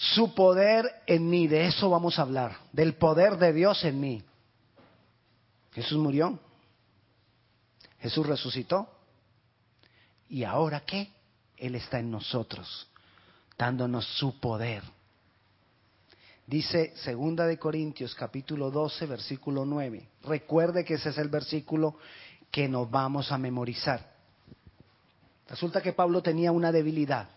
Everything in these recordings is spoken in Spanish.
su poder en mí. De eso vamos a hablar, del poder de Dios en mí. Jesús murió, Jesús resucitó, y ahora qué? Él está en nosotros, dándonos su poder. Dice Segunda de Corintios capítulo 12 versículo 9. Recuerde que ese es el versículo que nos vamos a memorizar. Resulta que Pablo tenía una debilidad,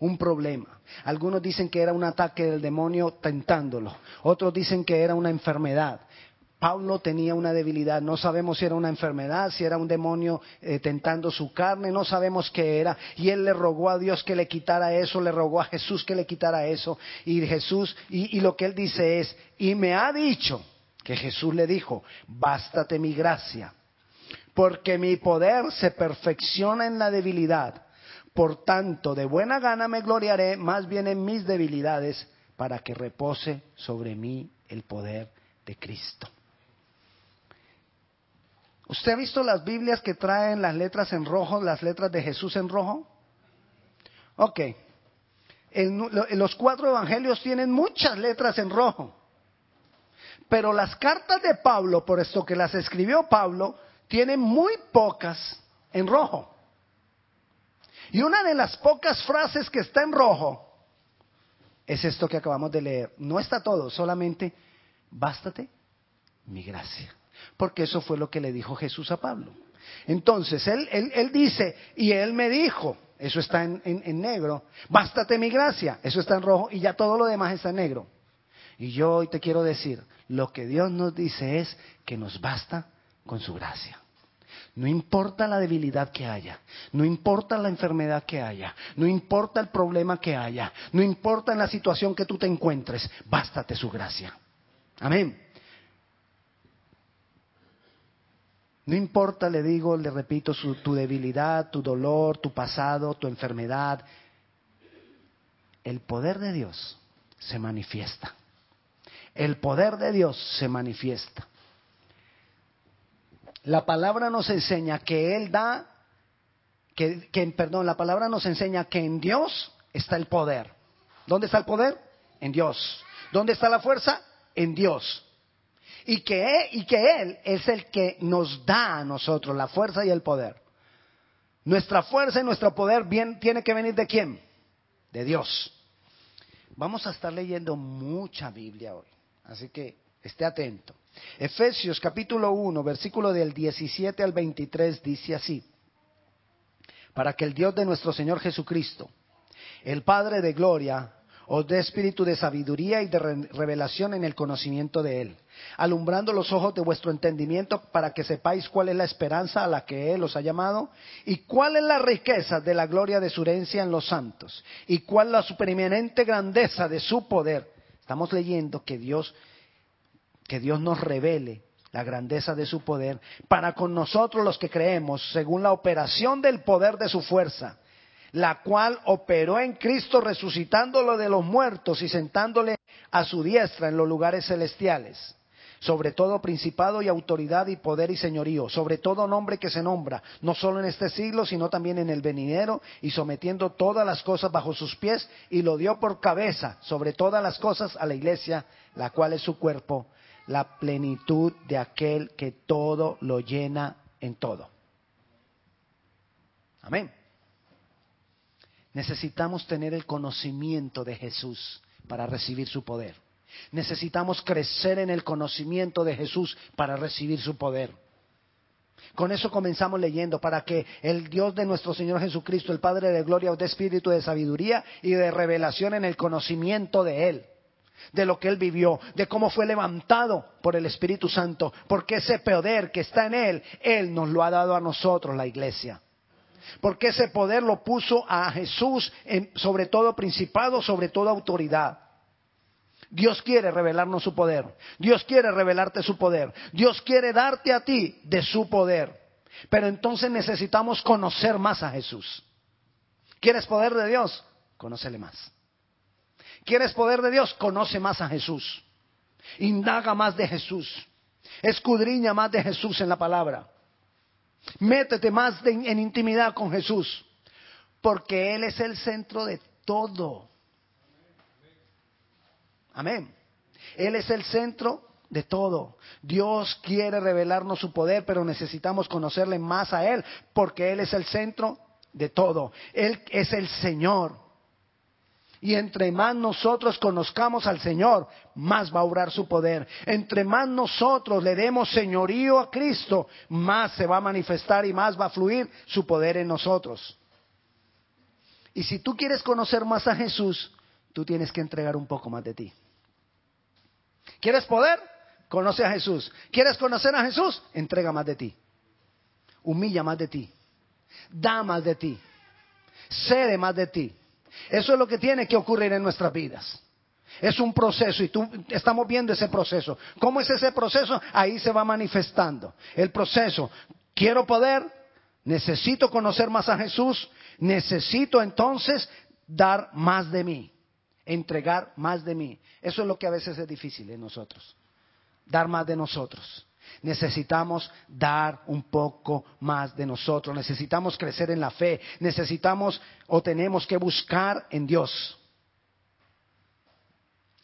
un problema. Algunos dicen que era un ataque del demonio tentándolo, otros dicen que era una enfermedad. Pablo tenía una debilidad, no sabemos si era una enfermedad, si era un demonio eh, tentando su carne, no sabemos qué era. Y él le rogó a Dios que le quitara eso, le rogó a Jesús que le quitara eso. Y Jesús, y, y lo que él dice es, y me ha dicho, que Jesús le dijo, bástate mi gracia, porque mi poder se perfecciona en la debilidad. Por tanto, de buena gana me gloriaré más bien en mis debilidades, para que repose sobre mí el poder de Cristo. ¿Usted ha visto las Biblias que traen las letras en rojo, las letras de Jesús en rojo? Ok. los cuatro evangelios tienen muchas letras en rojo. Pero las cartas de Pablo, por esto que las escribió Pablo, tienen muy pocas en rojo. Y una de las pocas frases que está en rojo es esto que acabamos de leer. No está todo, solamente bástate mi gracia porque eso fue lo que le dijo Jesús a Pablo. Entonces, él, él, dice, y él me dijo, eso está en, en, negro, bástate mi gracia, eso está en rojo, y ya todo lo demás está en negro. Y yo hoy te quiero decir, lo que Dios nos dice es que nos basta con su gracia. No importa la debilidad que haya, no importa la enfermedad que haya, no importa el problema que haya, no importa en la situación que tú te encuentres, bástate su gracia. Amén. No importa, le digo, le repito, tu debilidad, tu dolor, tu pasado, tu enfermedad. El poder de Dios se manifiesta. El poder de Dios se manifiesta. La palabra nos enseña que Él da, que, perdón, la palabra nos enseña que en Dios está el poder. ¿Dónde está el poder? En Dios. ¿Dónde está la fuerza? En Dios y que, y que Él es el que nos da a nosotros la fuerza y el poder. Nuestra fuerza y nuestro poder bien, tiene que venir de quién? De Dios. Vamos a estar leyendo mucha Biblia hoy, así que esté atento. Efesios capítulo 1, versículo del 17 al 23 dice así, para que el Dios de nuestro Señor Jesucristo, el Padre de Gloria, os dé espíritu de sabiduría y de revelación en el conocimiento de Él, alumbrando los ojos de vuestro entendimiento para que sepáis cuál es la esperanza a la que Él os ha llamado y cuál es la riqueza de la gloria de su herencia en los santos y cuál la supereminente grandeza de su poder. Estamos leyendo que Dios, que Dios nos revele la grandeza de su poder para con nosotros los que creemos según la operación del poder de su fuerza la cual operó en Cristo resucitándolo de los muertos y sentándole a su diestra en los lugares celestiales, sobre todo principado y autoridad y poder y señorío, sobre todo nombre que se nombra, no solo en este siglo, sino también en el venidero, y sometiendo todas las cosas bajo sus pies, y lo dio por cabeza sobre todas las cosas a la iglesia, la cual es su cuerpo, la plenitud de aquel que todo lo llena en todo. Amén. Necesitamos tener el conocimiento de Jesús para recibir su poder. Necesitamos crecer en el conocimiento de Jesús para recibir su poder. Con eso comenzamos leyendo, para que el Dios de nuestro Señor Jesucristo, el Padre de Gloria, os dé espíritu de sabiduría y de revelación en el conocimiento de Él, de lo que Él vivió, de cómo fue levantado por el Espíritu Santo, porque ese poder que está en Él, Él nos lo ha dado a nosotros, la iglesia. Porque ese poder lo puso a Jesús sobre todo principado, sobre toda autoridad. Dios quiere revelarnos su poder. Dios quiere revelarte su poder. Dios quiere darte a ti de su poder. Pero entonces necesitamos conocer más a Jesús. ¿Quieres poder de Dios? Conócele más. ¿Quieres poder de Dios? Conoce más a Jesús. Indaga más de Jesús. Escudriña más de Jesús en la palabra. Métete más en intimidad con Jesús, porque Él es el centro de todo. Amén. Él es el centro de todo. Dios quiere revelarnos su poder, pero necesitamos conocerle más a Él, porque Él es el centro de todo. Él es el Señor. Y entre más nosotros conozcamos al Señor, más va a obrar su poder. Entre más nosotros le demos señorío a Cristo, más se va a manifestar y más va a fluir su poder en nosotros. Y si tú quieres conocer más a Jesús, tú tienes que entregar un poco más de ti. ¿Quieres poder? Conoce a Jesús. ¿Quieres conocer a Jesús? Entrega más de ti. Humilla más de ti. Da más de ti. Cede más de ti. Eso es lo que tiene que ocurrir en nuestras vidas. Es un proceso y tú estamos viendo ese proceso. ¿Cómo es ese proceso? Ahí se va manifestando. El proceso. Quiero poder, necesito conocer más a Jesús, necesito entonces dar más de mí, entregar más de mí. Eso es lo que a veces es difícil en nosotros. Dar más de nosotros. Necesitamos dar un poco más de nosotros, necesitamos crecer en la fe, necesitamos o tenemos que buscar en Dios.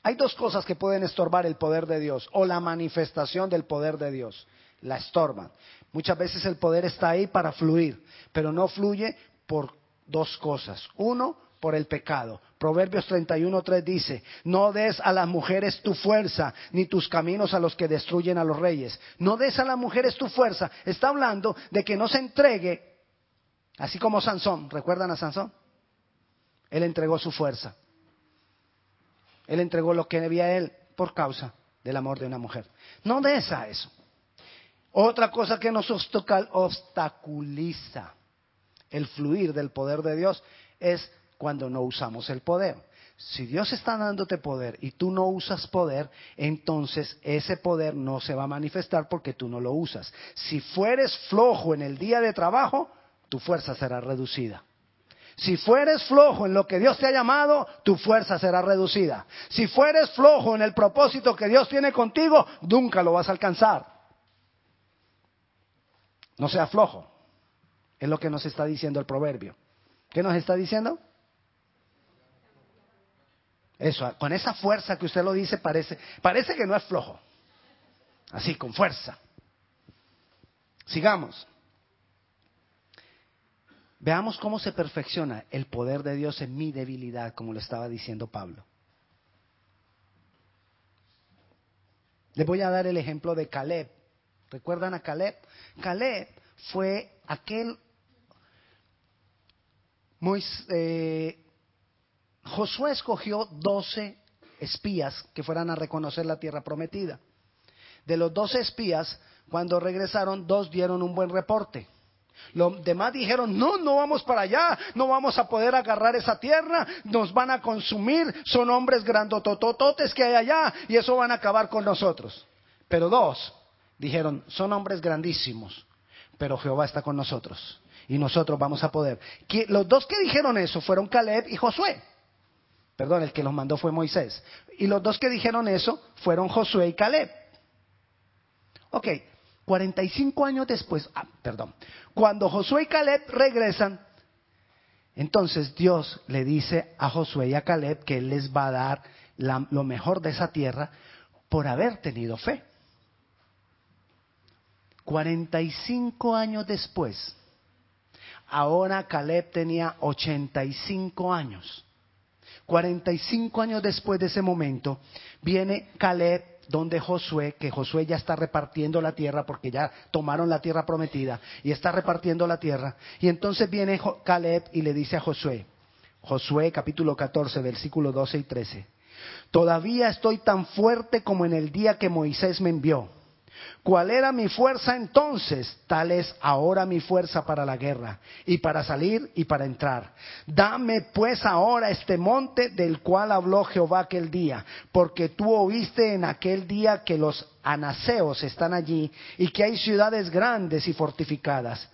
Hay dos cosas que pueden estorbar el poder de Dios o la manifestación del poder de Dios. La estorban. Muchas veces el poder está ahí para fluir, pero no fluye por dos cosas. Uno, por el pecado. Proverbios 31.3 dice, no des a las mujeres tu fuerza, ni tus caminos a los que destruyen a los reyes. No des a las mujeres tu fuerza. Está hablando de que no se entregue, así como Sansón. ¿Recuerdan a Sansón? Él entregó su fuerza. Él entregó lo que debía él por causa del amor de una mujer. No des a eso. Otra cosa que nos obstaculiza el fluir del poder de Dios es cuando no usamos el poder. Si Dios está dándote poder y tú no usas poder, entonces ese poder no se va a manifestar porque tú no lo usas. Si fueres flojo en el día de trabajo, tu fuerza será reducida. Si fueres flojo en lo que Dios te ha llamado, tu fuerza será reducida. Si fueres flojo en el propósito que Dios tiene contigo, nunca lo vas a alcanzar. No sea flojo. Es lo que nos está diciendo el proverbio. ¿Qué nos está diciendo? Eso, con esa fuerza que usted lo dice, parece, parece que no es flojo. Así, con fuerza. Sigamos. Veamos cómo se perfecciona el poder de Dios en mi debilidad, como lo estaba diciendo Pablo. Les voy a dar el ejemplo de Caleb. ¿Recuerdan a Caleb? Caleb fue aquel Moisés, eh, Josué escogió doce espías que fueran a reconocer la tierra prometida. De los doce espías, cuando regresaron, dos dieron un buen reporte. Los demás dijeron, no, no vamos para allá, no vamos a poder agarrar esa tierra, nos van a consumir, son hombres grandotototes que hay allá y eso van a acabar con nosotros. Pero dos dijeron, son hombres grandísimos, pero Jehová está con nosotros y nosotros vamos a poder. Los dos que dijeron eso fueron Caleb y Josué. Perdón, el que los mandó fue Moisés. Y los dos que dijeron eso fueron Josué y Caleb. Ok, 45 años después, ah, perdón, cuando Josué y Caleb regresan, entonces Dios le dice a Josué y a Caleb que Él les va a dar lo mejor de esa tierra por haber tenido fe. 45 años después, ahora Caleb tenía 85 años. 45 años después de ese momento, viene Caleb donde Josué, que Josué ya está repartiendo la tierra porque ya tomaron la tierra prometida y está repartiendo la tierra. Y entonces viene Caleb y le dice a Josué, Josué capítulo 14, versículo 12 y 13, todavía estoy tan fuerte como en el día que Moisés me envió ¿Cuál era mi fuerza entonces? Tal es ahora mi fuerza para la guerra, y para salir y para entrar. Dame pues ahora este monte del cual habló Jehová aquel día, porque tú oíste en aquel día que los anaseos están allí y que hay ciudades grandes y fortificadas.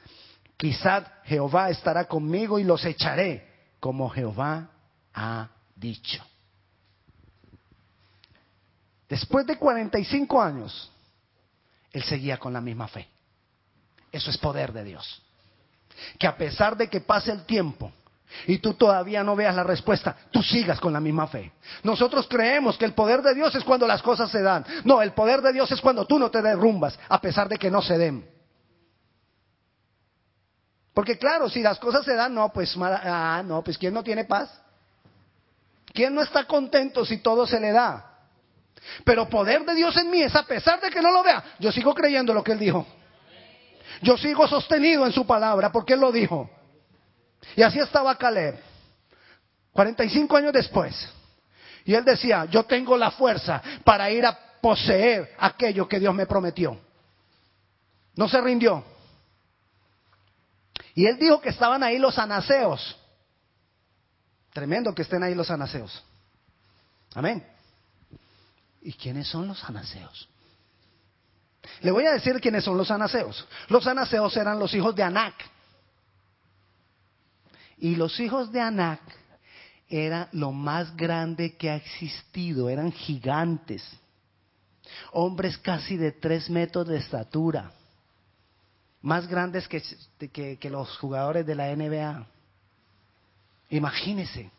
Quizá Jehová estará conmigo y los echaré, como Jehová ha dicho. Después de 45 años, él seguía con la misma fe. Eso es poder de Dios. Que a pesar de que pase el tiempo, y tú todavía no veas la respuesta, tú sigas con la misma fe. Nosotros creemos que el poder de Dios es cuando las cosas se dan. No, el poder de Dios es cuando tú no te derrumbas, a pesar de que no se den. Porque claro, si las cosas se dan, no, pues, ah, no, pues ¿quién no tiene paz? ¿Quién no está contento si todo se le da? Pero poder de Dios en mí es a pesar de que no lo vea, yo sigo creyendo lo que Él dijo. Yo sigo sostenido en su palabra porque Él lo dijo. Y así estaba Caleb, 45 años después. Y él decía, yo tengo la fuerza para ir a poseer aquello que Dios me prometió. No se rindió. Y él dijo que estaban ahí los anaseos. Tremendo que estén ahí los anaseos. Amén. ¿Y quiénes son los anaseos? Le voy a decir quiénes son los anaseos. Los anaseos eran los hijos de Anac. Y los hijos de Anac era lo más grande que ha existido, eran gigantes, hombres casi de tres metros de estatura, más grandes que, que, los jugadores de la NBA. Imagínese.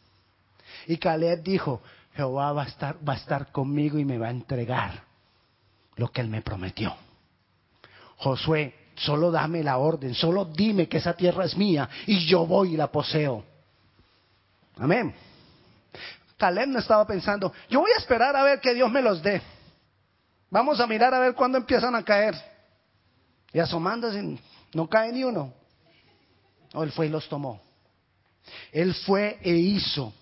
Y Caleb dijo, Jehová va a, estar, va a estar conmigo y me va a entregar lo que él me prometió. Josué Solo dame la orden, solo dime que esa tierra es mía y yo voy y la poseo. Amén. Caleb no estaba pensando, yo voy a esperar a ver que Dios me los dé. Vamos a mirar a ver cuándo empiezan a caer. Y asomándose, no cae ni uno. No, él fue y los tomó. Él fue e hizo.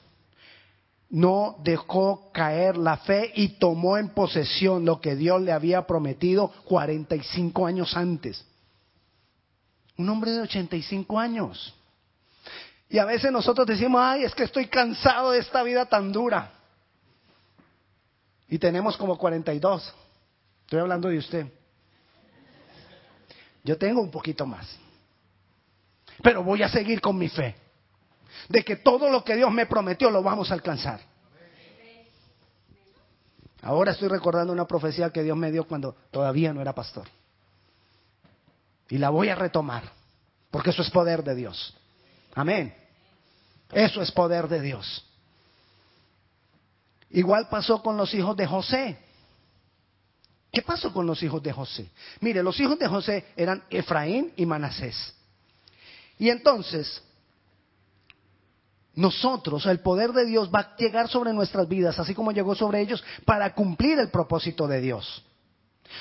No dejó caer la fe y tomó en posesión lo que Dios le había prometido 45 años antes. Un hombre de 85 años. Y a veces nosotros decimos, ay, es que estoy cansado de esta vida tan dura. Y tenemos como 42. Estoy hablando de usted. Yo tengo un poquito más. Pero voy a seguir con mi fe. De que todo lo que Dios me prometió lo vamos a alcanzar. Ahora estoy recordando una profecía que Dios me dio cuando todavía no era pastor. Y la voy a retomar, porque eso es poder de Dios. Amén. Eso es poder de Dios. Igual pasó con los hijos de José. ¿Qué pasó con los hijos de José? Mire, los hijos de José eran Efraín y Manasés. Y entonces, nosotros, el poder de Dios va a llegar sobre nuestras vidas, así como llegó sobre ellos, para cumplir el propósito de Dios.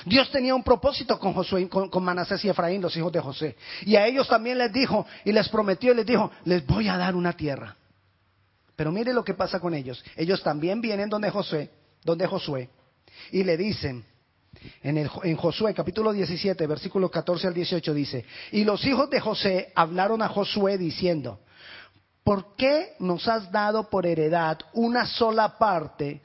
Dios tenía un propósito con Josué, con, Manasés y Efraín, los hijos de José. Y a ellos también les dijo y les prometió y les dijo, les voy a dar una tierra. Pero mire lo que pasa con ellos. Ellos también vienen donde Josué, donde Josué, y le dicen, en, en Josué capítulo 17, versículos 14 al 18 dice, y los hijos de José hablaron a Josué diciendo, ¿por qué nos has dado por heredad una sola parte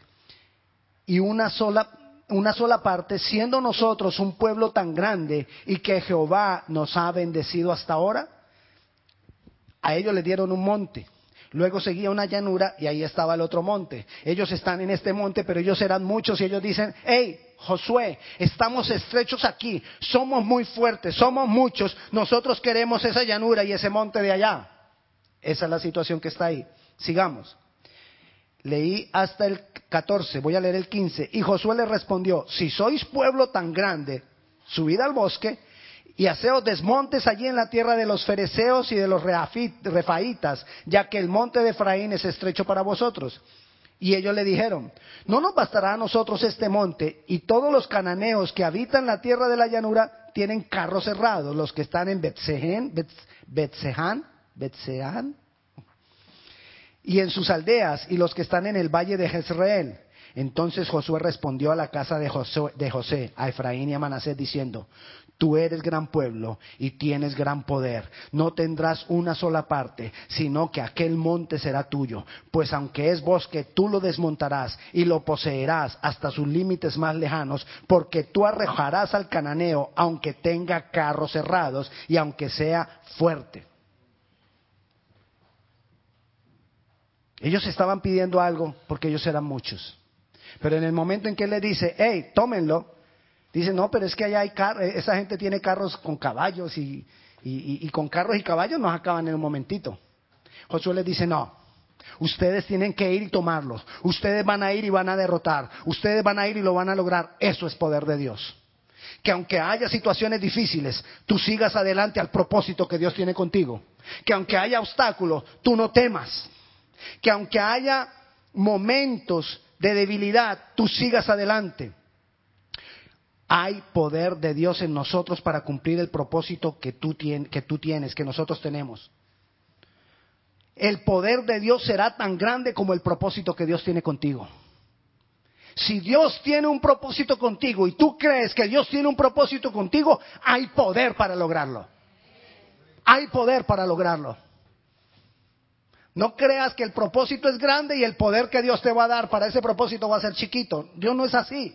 y una sola una sola parte, siendo nosotros un pueblo tan grande y que Jehová nos ha bendecido hasta ahora? A ellos le dieron un monte. Luego seguía una llanura y ahí estaba el otro monte. Ellos están en este monte, pero ellos eran muchos y ellos dicen, hey, Josué, estamos estrechos aquí, somos muy fuertes, somos muchos, nosotros queremos esa llanura y ese monte de allá. Esa es la situación que está ahí. Sigamos. Leí hasta el 14, voy a leer el 15. Y Josué le respondió, si sois pueblo tan grande, subid al bosque y haceos desmontes allí en la tierra de los fereceos y de los refaitas, ya que el monte de Efraín es estrecho para vosotros. Y ellos le dijeron, no nos bastará a nosotros este monte, y todos los cananeos que habitan la tierra de la llanura tienen carros cerrados, los que están en Betsehan, Betsehan, y en sus aldeas y los que están en el valle de Jezreel. Entonces Josué respondió a la casa de José, a Efraín y a Manasés, diciendo, Tú eres gran pueblo y tienes gran poder. No tendrás una sola parte, sino que aquel monte será tuyo. Pues aunque es bosque, tú lo desmontarás y lo poseerás hasta sus límites más lejanos, porque tú arrojarás al cananeo, aunque tenga carros cerrados y aunque sea fuerte. Ellos estaban pidiendo algo porque ellos eran muchos. Pero en el momento en que él le dice, hey, tómenlo, dice, no, pero es que allá hay carros, eh, esa gente tiene carros con caballos y, y, con carros y caballos nos acaban en un momentito. Josué les dice, no, ustedes tienen que ir y tomarlos. Ustedes van a ir y van a derrotar. Ustedes van a ir y lo van a lograr. Eso es poder de Dios. Que aunque haya situaciones difíciles, tú sigas adelante al propósito que Dios tiene contigo. Que aunque haya obstáculos, tú no temas. Que aunque haya momentos de debilidad, tú sigas adelante. Hay poder de Dios en nosotros para cumplir el propósito que tú, que tú tienes, que nosotros tenemos. El poder de Dios será tan grande como el propósito que Dios tiene contigo. Si Dios tiene un propósito contigo y tú crees que Dios tiene un propósito contigo, hay poder para lograrlo. Hay poder para lograrlo. No creas que el propósito es grande y el poder que Dios te va a dar para ese propósito va a ser chiquito. Dios no es así.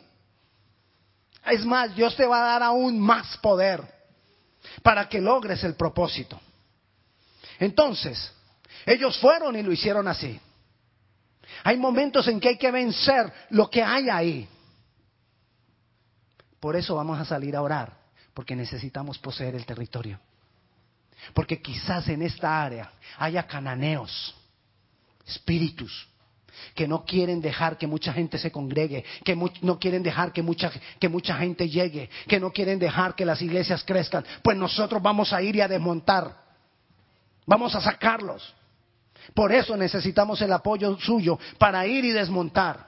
Es más, Dios te va a dar aún más poder para que logres el propósito. Entonces, ellos fueron y lo hicieron así. Hay momentos en que hay que vencer lo que hay ahí. Por eso vamos a salir a orar, porque necesitamos poseer el territorio. Porque quizás en esta área haya cananeos, espíritus, que no quieren dejar que mucha gente se congregue, que no quieren dejar que mucha, que mucha gente llegue, que no quieren dejar que las iglesias crezcan. Pues nosotros vamos a ir y a desmontar. Vamos a sacarlos. Por eso necesitamos el apoyo suyo para ir y desmontar.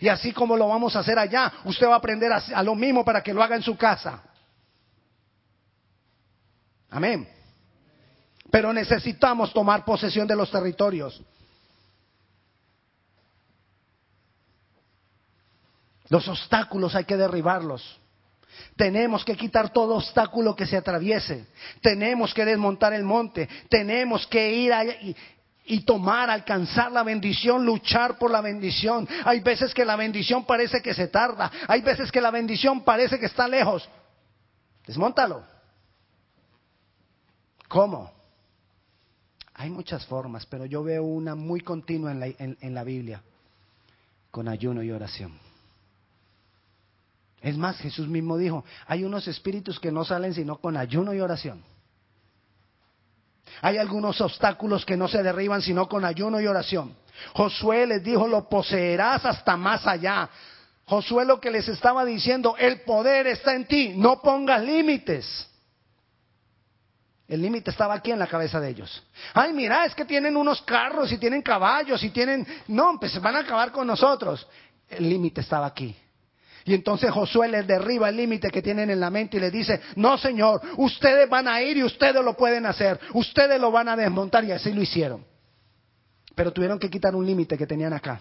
Y así como lo vamos a hacer allá, usted va a aprender a, lo mismo para que lo haga en su casa. Amén. Pero necesitamos tomar posesión de los territorios. Los obstáculos hay que derribarlos. Tenemos que quitar todo obstáculo que se atraviese. Tenemos que desmontar el monte. Tenemos que ir y, y tomar, alcanzar la bendición, luchar por la bendición. Hay veces que la bendición parece que se tarda. Hay veces que la bendición parece que está lejos. Desmóntalo. ¿Cómo? Hay muchas formas, pero yo veo una muy continua en la, en la Biblia, con ayuno y oración. Es más, Jesús mismo dijo, hay unos espíritus que no salen sino con ayuno y oración. Hay algunos obstáculos que no se derriban sino con ayuno y oración. Josué les dijo, lo poseerás hasta más allá. Josué lo que les estaba diciendo, el poder está en ti, no pongas límites. El límite estaba aquí en la cabeza de ellos. Ay, mira, es que tienen unos carros y tienen caballos y tienen... No, pues van a acabar con nosotros. El límite estaba aquí. Y entonces Josué les derriba el límite que tienen en la mente y les dice, no señor, ustedes van a ir y ustedes lo pueden hacer, ustedes lo van a desmontar y así lo hicieron. Pero tuvieron que quitar un límite que tenían acá.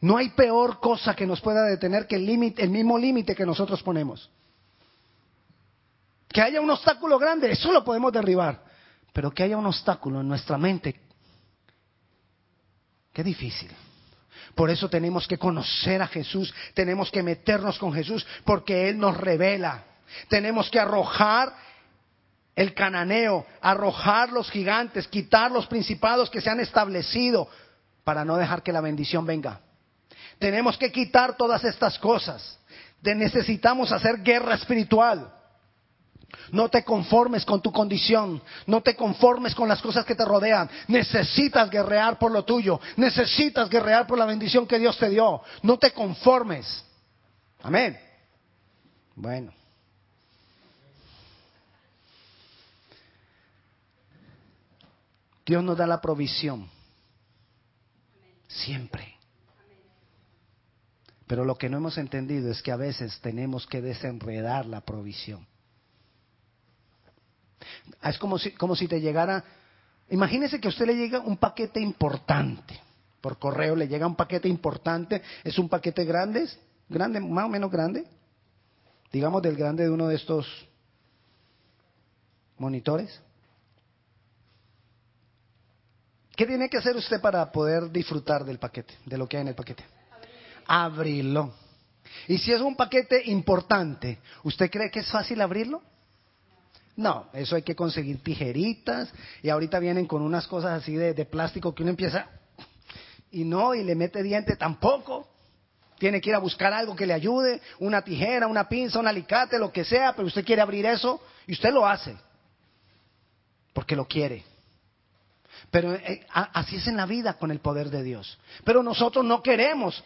No hay peor cosa que nos pueda detener que el, límite, el mismo límite que nosotros ponemos. Que haya un obstáculo grande, eso lo podemos derribar. Pero que haya un obstáculo en nuestra mente, qué difícil. Por eso tenemos que conocer a Jesús, tenemos que meternos con Jesús, porque Él nos revela. Tenemos que arrojar el cananeo, arrojar los gigantes, quitar los principados que se han establecido para no dejar que la bendición venga. Tenemos que quitar todas estas cosas. necesitamos hacer guerra espiritual. No te conformes con tu condición, no te conformes con las cosas que te rodean. Necesitas guerrear por lo tuyo, necesitas guerrear por la bendición que Dios te dio. No te conformes. Amén. Bueno. Dios nos da la provisión. Siempre. Pero lo que no hemos entendido es que a veces tenemos que desenredar la provisión. Es como si, como si te llegara, imagínese que a usted le llega un paquete importante, por correo le llega un paquete importante, es un paquete grande, grande, más o menos grande, digamos del grande de uno de estos monitores. ¿Qué tiene que hacer usted para poder disfrutar del paquete, de lo que hay en el paquete? Abrirlo. Y si es un paquete importante, ¿usted cree que es fácil abrirlo? No, eso hay que conseguir tijeritas y ahorita vienen con unas cosas así de, plástico que uno empieza y no, y le mete diente tampoco. Tiene que ir a buscar algo que le ayude, una tijera, una pinza, un alicate, lo que sea, pero usted quiere abrir eso y usted lo hace porque lo quiere. Pero eh, así es en la vida con el poder de Dios. Pero nosotros no queremos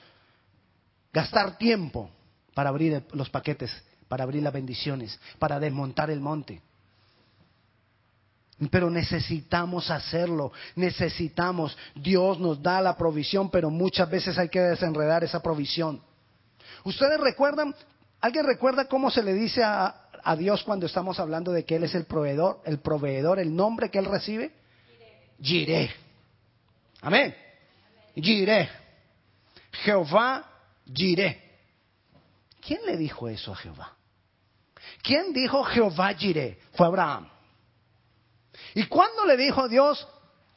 gastar tiempo para abrir los paquetes, para abrir las bendiciones, para desmontar el monte. Pero necesitamos hacerlo, necesitamos. Dios nos da la provisión, pero muchas veces hay que desenredar esa provisión. ¿Ustedes recuerdan? ¿Alguien recuerda cómo se le dice a, Dios cuando estamos hablando de que Él es el proveedor, el proveedor, el nombre que Él recibe? Jireh. Amén. Jireh. Jehová Jireh. ¿Quién le dijo eso a Jehová? ¿Quién dijo Jehová Jireh? Fue Abraham. ¿Y cuándo le dijo Dios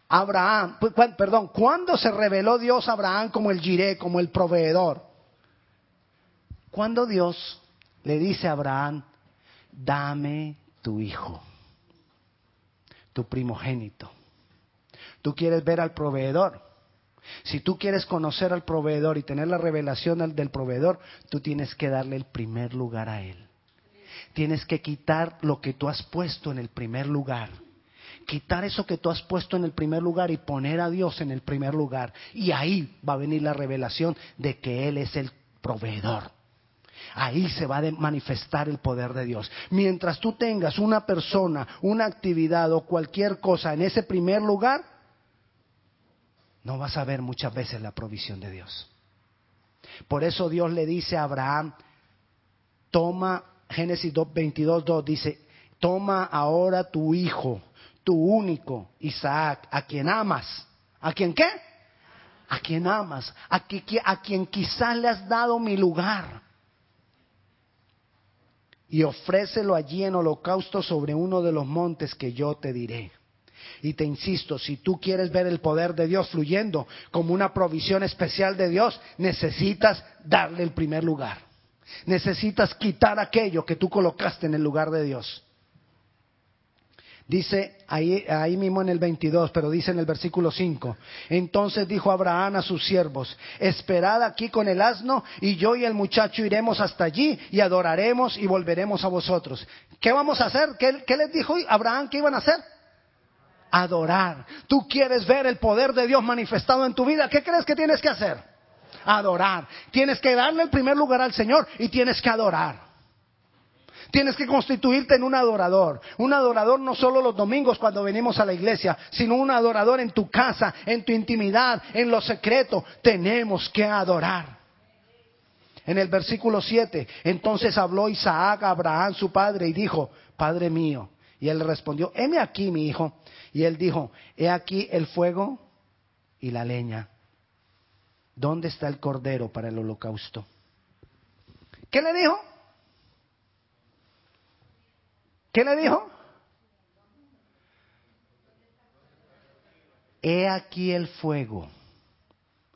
a Abraham? Perdón, ¿cuándo se reveló Dios a Abraham como el Jireh, como el proveedor? Cuando Dios le dice a Abraham, dame tu hijo, tu primogénito. Tú quieres ver al proveedor. Si tú quieres conocer al proveedor y tener la revelación del proveedor, tú tienes que darle el primer lugar a él. Tienes que quitar lo que tú has puesto en el primer lugar quitar eso que tú has puesto en el primer lugar y poner a Dios en el primer lugar. Y ahí va a venir la revelación de que Él es el proveedor. Ahí se va a manifestar el poder de Dios. Mientras tú tengas una persona, una actividad o cualquier cosa en ese primer lugar, no vas a ver muchas veces la provisión de Dios. Por eso Dios le dice a Abraham, toma, Génesis 2, 22, 2 dice, toma ahora tu hijo, tu único, Isaac, a quien amas. ¿A quien qué? A quien amas, a, a quien quizás le has dado mi lugar. Y ofrécelo allí en holocausto sobre uno de los montes que yo te diré. Y te insisto, si tú quieres ver el poder de Dios fluyendo como una provisión especial de Dios, necesitas darle el primer lugar. Necesitas quitar aquello que tú colocaste en el lugar de Dios. Dice ahí, mismo en el 22, pero dice en el versículo 5. Entonces dijo Abraham a sus siervos, esperad aquí con el asno y yo y el muchacho iremos hasta allí y adoraremos y volveremos a vosotros. ¿Qué vamos a hacer? ¿Qué, qué les dijo Abraham que iban a hacer? Adorar. Tú quieres ver el poder de Dios manifestado en tu vida. ¿Qué crees que tienes que hacer? Adorar. Tienes que darle el primer lugar al Señor y tienes que adorar. Tienes que constituirte en un adorador. Un adorador no solo los domingos cuando venimos a la iglesia, sino un adorador en tu casa, en tu intimidad, en lo secreto. Tenemos que adorar. En el versículo 7, entonces habló Isaac a Abraham, su padre, y dijo, Padre mío. Y él respondió, heme aquí, mi hijo. Y él dijo, he aquí el fuego y la leña. ¿Dónde está el cordero para el holocausto? ¿Qué le dijo? ¿Qué le dijo? He aquí el fuego.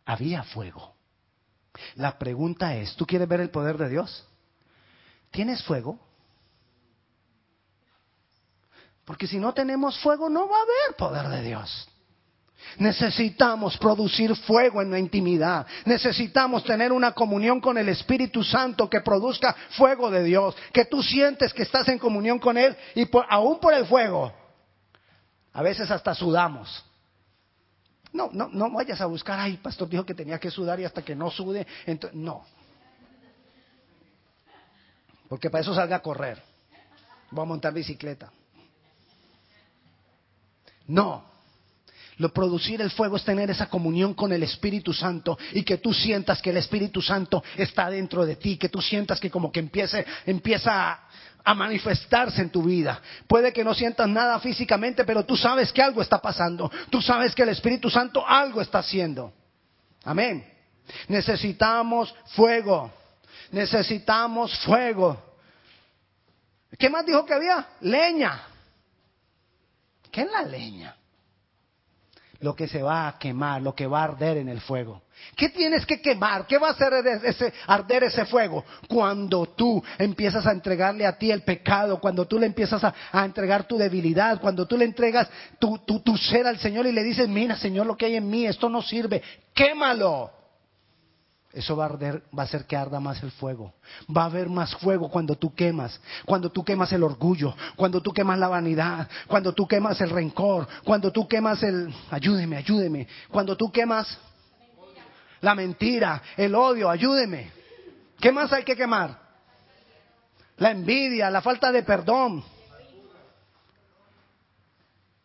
Había fuego. La pregunta es, ¿tú quieres ver el poder de Dios? ¿Tienes fuego? Porque si no tenemos fuego no va a haber poder de Dios. Necesitamos producir fuego en la intimidad. Necesitamos tener una comunión con el Espíritu Santo que produzca fuego de Dios. Que tú sientes que estás en comunión con Él y aún por el fuego. A veces hasta sudamos. No, no, no vayas a buscar, ay, pastor dijo que tenía que sudar y hasta que no sude. Entonces, no. Porque para eso salga a correr. Voy a montar bicicleta. No, lo producir el fuego es tener esa comunión con el Espíritu Santo y que tú sientas que el Espíritu Santo está dentro de ti, que tú sientas que como que empiece, empieza a, a manifestarse en tu vida. Puede que no sientas nada físicamente, pero tú sabes que algo está pasando. Tú sabes que el Espíritu Santo algo está haciendo. Amén. Necesitamos fuego. Necesitamos fuego. ¿Qué más dijo que había? Leña. ¿Qué es la leña? Lo que se va a quemar, lo que va a arder en el fuego. ¿Qué tienes que quemar? ¿Qué va a hacer ese, arder ese fuego? Cuando tú empiezas a entregarle a ti el pecado, cuando tú le empiezas a, entregar tu debilidad, cuando tú le entregas tu, tu ser al Señor y le dices, mira Señor lo que hay en mí, esto no sirve, quémalo. Eso va a, arder, va a hacer que arda más el fuego. Va a haber más fuego cuando tú quemas, cuando tú quemas el orgullo, cuando tú quemas la vanidad, cuando tú quemas el rencor, cuando tú quemas el... Ayúdeme, ayúdeme. Cuando tú quemas la mentira, el odio, ayúdeme. ¿Qué más hay que quemar? La envidia, la falta de perdón,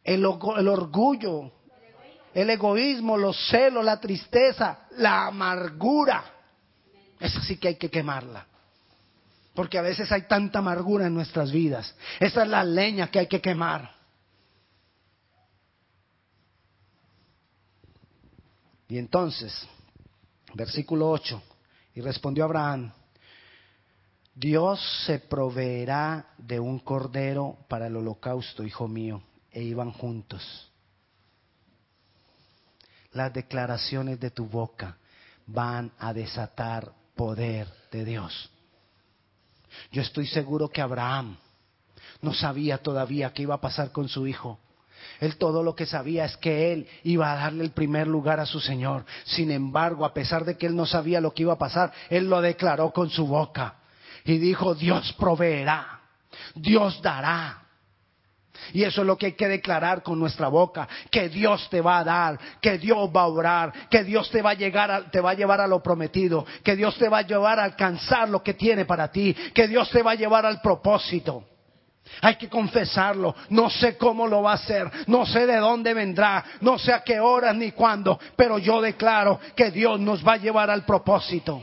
el, el orgullo, el egoísmo, los celos, la tristeza, la amargura. Esa sí que hay que quemarla. Porque a veces hay tanta amargura en nuestras vidas. Esa es la leña que hay que quemar. Y entonces, versículo 8, y respondió Abraham, Dios se proveerá de un cordero para el holocausto, hijo mío, e iban juntos las declaraciones de tu boca van a desatar poder de Dios. Yo estoy seguro que Abraham no sabía todavía qué iba a pasar con su hijo. Él todo lo que sabía es que él iba a darle el primer lugar a su Señor. Sin embargo, a pesar de que él no sabía lo que iba a pasar, él lo declaró con su boca. Y dijo, Dios proveerá, Dios dará, y eso es lo que hay que declarar con nuestra boca, que Dios te va a dar, que Dios va a orar, que Dios te va a llegar te va a llevar a lo prometido, que Dios te va a llevar a alcanzar lo que tiene para ti, que Dios te va a llevar al propósito. Hay que confesarlo. No sé cómo lo va a hacer. No sé de dónde vendrá. No sé a qué horas ni cuándo. Pero yo declaro que Dios nos va a llevar al propósito.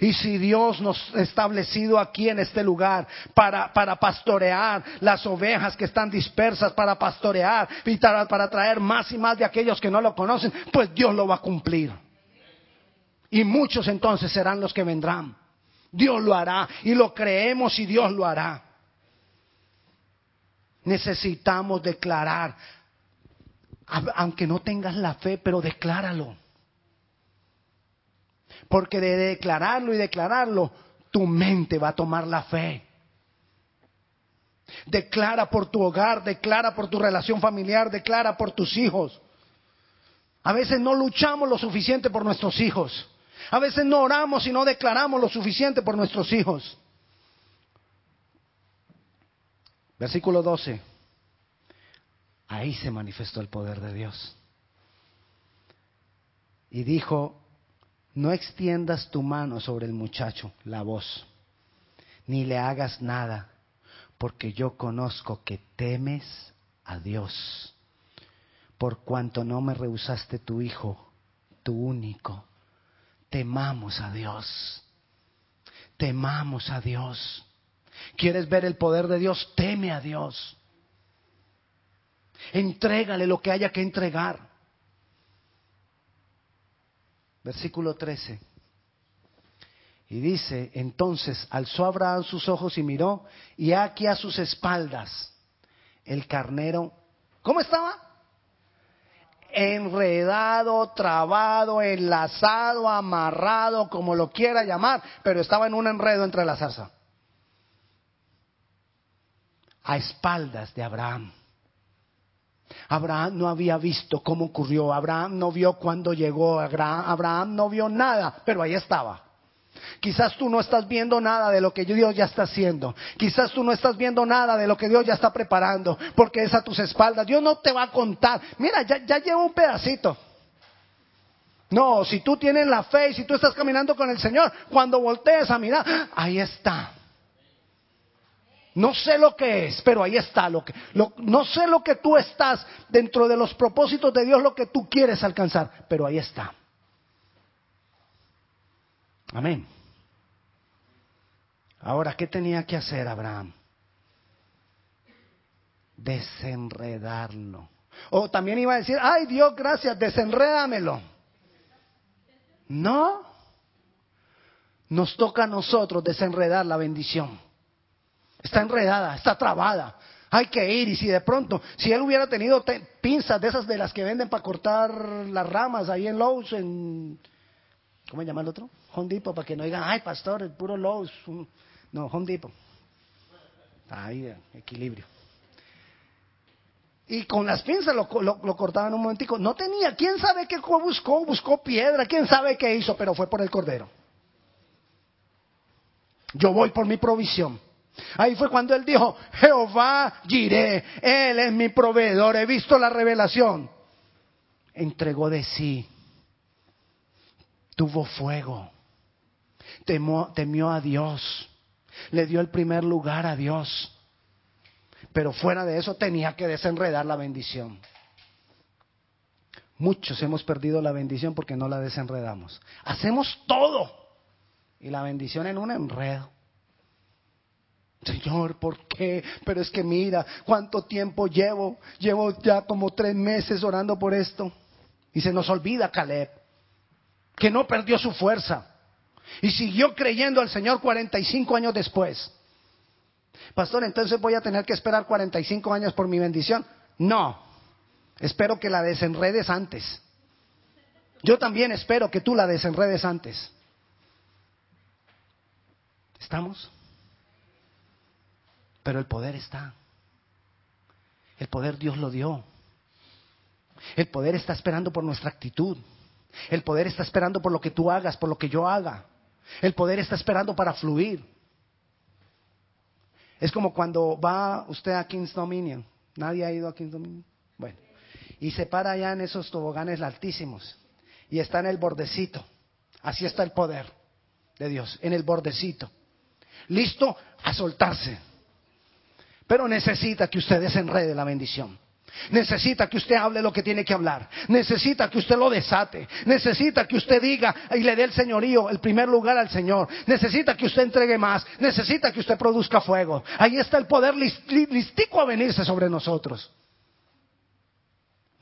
Y si Dios nos ha establecido aquí en este lugar para, para pastorear las ovejas que están dispersas, para pastorear y para traer más y más de aquellos que no lo conocen, pues Dios lo va a cumplir. Y muchos entonces serán los que vendrán. Dios lo hará y lo creemos y Dios lo hará. Necesitamos declarar, aunque no tengas la fe, pero decláralo. Porque de declararlo y declararlo, tu mente va a tomar la fe. Declara por tu hogar, declara por tu relación familiar, declara por tus hijos. A veces no luchamos lo suficiente por nuestros hijos. A veces no oramos y no declaramos lo suficiente por nuestros hijos. Versículo 12. Ahí se manifestó el poder de Dios. Y dijo, no extiendas tu mano sobre el muchacho, la voz, ni le hagas nada, porque yo conozco que temes a Dios, por cuanto no me rehusaste tu hijo, tu único. Temamos a Dios, temamos a Dios. ¿Quieres ver el poder de Dios? Teme a Dios. Entrégale lo que haya que entregar versículo 13. Y dice, entonces alzó Abraham sus ojos y miró, y aquí a sus espaldas el carnero, ¿cómo estaba? Enredado, trabado, enlazado, amarrado, como lo quiera llamar, pero estaba en un enredo entre la zarza. A espaldas de Abraham. Abraham no había visto cómo ocurrió, Abraham no vio cuándo llegó, Abraham, no vio nada, pero ahí estaba. Quizás tú no estás viendo nada de lo que Dios ya está haciendo. Quizás tú no estás viendo nada de lo que Dios ya está preparando, porque es a tus espaldas. Dios no te va a contar. Mira, ya, ya llevo un pedacito. No, si tú tienes la fe y si tú estás caminando con el Señor, cuando voltees a mirar, ahí está. No sé lo que es, pero ahí está lo que. no sé lo que tú estás dentro de los propósitos de Dios, lo que tú quieres alcanzar, pero ahí está. Amén. Ahora, ¿qué tenía que hacer Abraham? Desenredarlo. O también iba a decir, ay Dios, gracias, desenrédamelo. No. Nos toca a nosotros desenredar la bendición está enredada, está trabada. Hay que ir y si de pronto, si él hubiera tenido pinzas de esas de las que venden para cortar las ramas ahí en Lowe's, en, ¿cómo se llama el otro? Home Depot, para que no digan, ay pastor, el puro Lowe's. No, Home Depot. Ahí, equilibrio. Y con las pinzas lo, lo, lo cortaban un momentico. No tenía, quién sabe qué buscó, buscó piedra, quién sabe qué hizo, pero fue por el cordero. Yo voy por mi provisión. Ahí fue cuando él dijo, Jehová giré, Él es mi proveedor, he visto la revelación. Entregó de sí, tuvo fuego, temió, temió a Dios, le dio el primer lugar a Dios. Pero fuera de eso tenía que desenredar la bendición. Muchos hemos perdido la bendición porque no la desenredamos. Hacemos todo y la bendición en un enredo. Señor, ¿por qué? Pero es que mira, ¿cuánto tiempo llevo? Llevo ya como tres meses orando por esto. Y se nos olvida Caleb, que no perdió su fuerza. Y siguió creyendo al Señor 45 años después. Pastor, entonces voy a tener que esperar 45 años por mi bendición. No, espero que la desenredes antes. Yo también espero que tú la desenredes antes. ¿Estamos? Pero el poder está. El poder Dios lo dio. El poder está esperando por nuestra actitud. El poder está esperando por lo que tú hagas, por lo que yo haga. El poder está esperando para fluir. Es como cuando va usted a King's Dominion. ¿Nadie ha ido a King's Dominion? Bueno. Y se para allá en esos toboganes altísimos. Y está en el bordecito. Así está el poder de Dios, en el bordecito. Listo a soltarse. Pero necesita que usted desenrede la bendición. Necesita que usted hable lo que tiene que hablar. Necesita que usted lo desate. Necesita que usted diga y le dé el señorío, el primer lugar al Señor. Necesita que usted entregue más. Necesita que usted produzca fuego. Ahí está el poder listico a venirse sobre nosotros.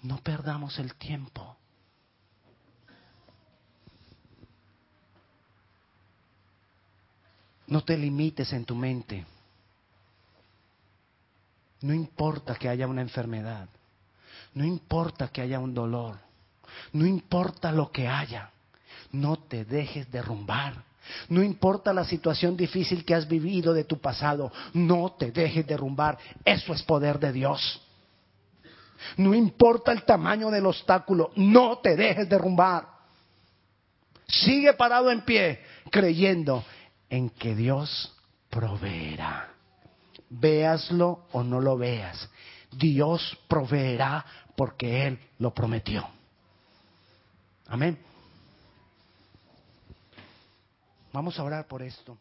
No perdamos el tiempo. No te limites en tu mente. No importa que haya una enfermedad, no importa que haya un dolor, no importa lo que haya, no te dejes derrumbar. No importa la situación difícil que has vivido de tu pasado, no te dejes derrumbar. Eso es poder de Dios. No importa el tamaño del obstáculo, no te dejes derrumbar. Sigue parado en pie, creyendo en que Dios proveerá. Véaslo o no lo veas. Dios proveerá porque Él lo prometió. Amén. Vamos a orar por esto.